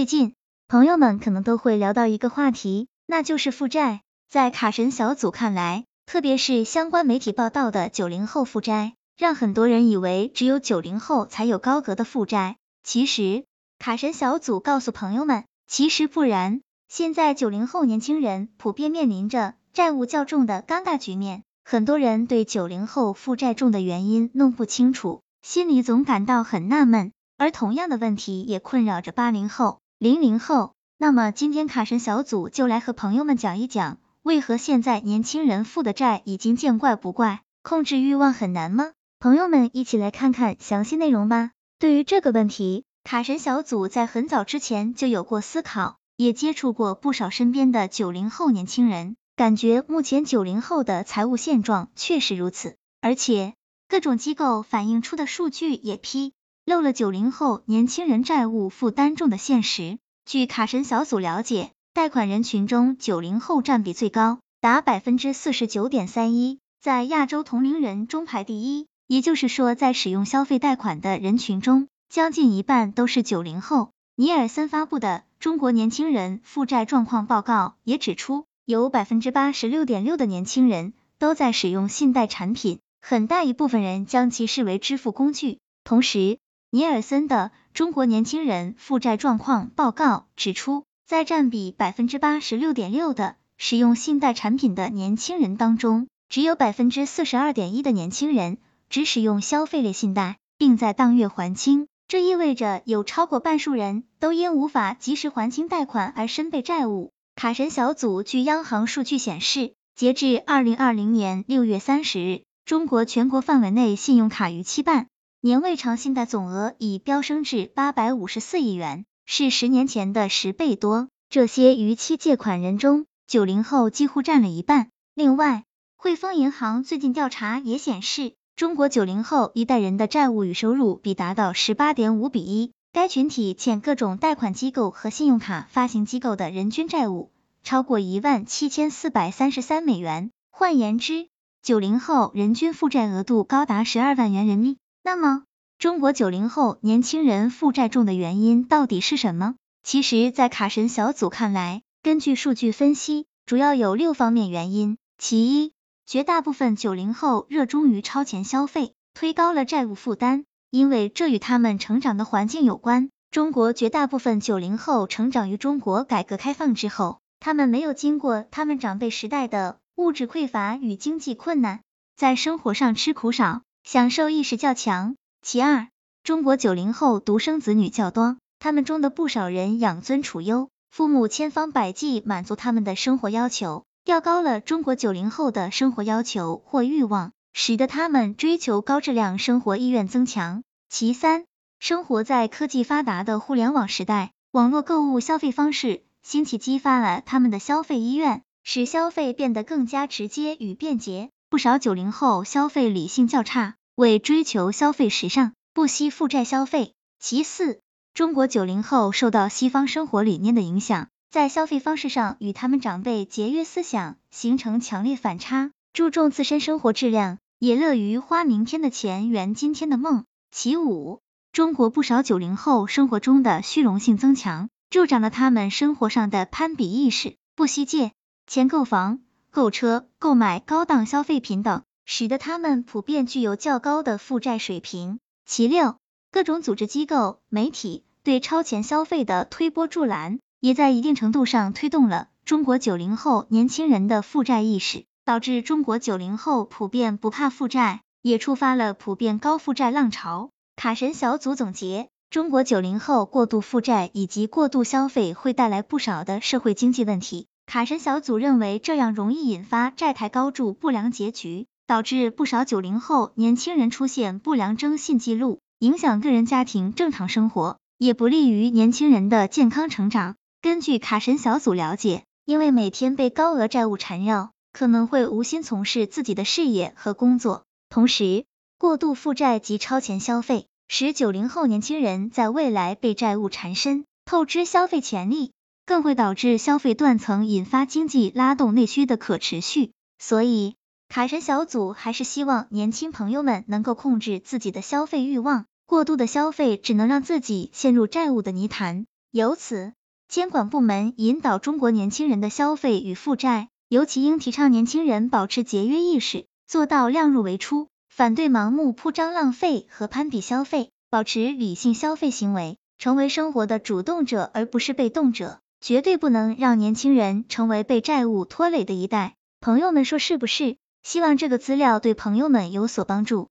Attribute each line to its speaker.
Speaker 1: 最近，朋友们可能都会聊到一个话题，那就是负债。在卡神小组看来，特别是相关媒体报道的九零后负债，让很多人以为只有九零后才有高额的负债。其实，卡神小组告诉朋友们，其实不然。现在九零后年轻人普遍面临着债务较重的尴尬局面，很多人对九零后负债重的原因弄不清楚，心里总感到很纳闷。而同样的问题也困扰着八零后、零零后。那么今天卡神小组就来和朋友们讲一讲，为何现在年轻人负的债已经见怪不怪，控制欲望很难吗？朋友们一起来看看详细内容吧。对于这个问题，卡神小组在很早之前就有过思考，也接触过不少身边的九零后年轻人，感觉目前九零后的财务现状确实如此，而且各种机构反映出的数据也批。漏了九零后年轻人债务负担重的现实。据卡神小组了解，贷款人群中九零后占比最高，达百分之四十九点三一，在亚洲同龄人中排第一。也就是说，在使用消费贷款的人群中，将近一半都是九零后。尼尔森发布的《中国年轻人负债状况报告》也指出，有百分之八十六点六的年轻人都在使用信贷产品，很大一部分人将其视为支付工具。同时，尼尔森的《中国年轻人负债状况报告》指出，在占比百分之八十六点六的使用信贷产品的年轻人当中，只有百分之四十二点一的年轻人只使用消费类信贷，并在当月还清。这意味着有超过半数人都因无法及时还清贷款而身背债务。卡神小组据央行数据显示，截至二零二零年六月三十日，中国全国范围内信用卡逾期办。年未偿信贷总额已飙升至八百五十四亿元，是十年前的十倍多。这些逾期借款人中，九零后几乎占了一半。另外，汇丰银行最近调查也显示，中国九零后一代人的债务与收入比达到十八点五比一。该群体欠各种贷款机构和信用卡发行机构的人均债务超过一万七千四百三十三美元。换言之，九零后人均负债额度高达十二万元人民币。那么，中国九零后年轻人负债重的原因到底是什么？其实，在卡神小组看来，根据数据分析，主要有六方面原因。其一，绝大部分九零后热衷于超前消费，推高了债务负担，因为这与他们成长的环境有关。中国绝大部分九零后成长于中国改革开放之后，他们没有经过他们长辈时代的物质匮乏与经济困难，在生活上吃苦少。享受意识较强。其二，中国九零后独生子女较多，他们中的不少人养尊处优，父母千方百计满足他们的生活要求，调高了中国九零后的生活要求或欲望，使得他们追求高质量生活意愿增强。其三，生活在科技发达的互联网时代，网络购物消费方式兴起，激发了他们的消费意愿，使消费变得更加直接与便捷。不少九零后消费理性较差，为追求消费时尚，不惜负债消费。其四，中国九零后受到西方生活理念的影响，在消费方式上与他们长辈节约思想形成强烈反差，注重自身生活质量，也乐于花明天的钱圆今天的梦。其五，中国不少九零后生活中的虚荣性增强，助长了他们生活上的攀比意识，不惜借钱购房。购车、购买高档消费品等，使得他们普遍具有较高的负债水平。其六，各种组织机构、媒体对超前消费的推波助澜，也在一定程度上推动了中国九零后年轻人的负债意识，导致中国九零后普遍不怕负债，也触发了普遍高负债浪潮。卡神小组总结，中国九零后过度负债以及过度消费会带来不少的社会经济问题。卡神小组认为，这样容易引发债台高筑不良结局，导致不少九零后年轻人出现不良征信记录，影响个人家庭正常生活，也不利于年轻人的健康成长。根据卡神小组了解，因为每天被高额债务缠绕，可能会无心从事自己的事业和工作，同时过度负债及超前消费，使九零后年轻人在未来被债务缠身，透支消费潜力。更会导致消费断层，引发经济拉动内需的可持续。所以，卡神小组还是希望年轻朋友们能够控制自己的消费欲望，过度的消费只能让自己陷入债务的泥潭。由此，监管部门引导中国年轻人的消费与负债，尤其应提倡年轻人保持节约意识，做到量入为出，反对盲目铺张浪费和攀比消费，保持理性消费行为，成为生活的主动者而不是被动者，绝对不能让年轻人成为被债务拖累的一代。朋友们说是不是？希望这个资料对朋友们有所帮助。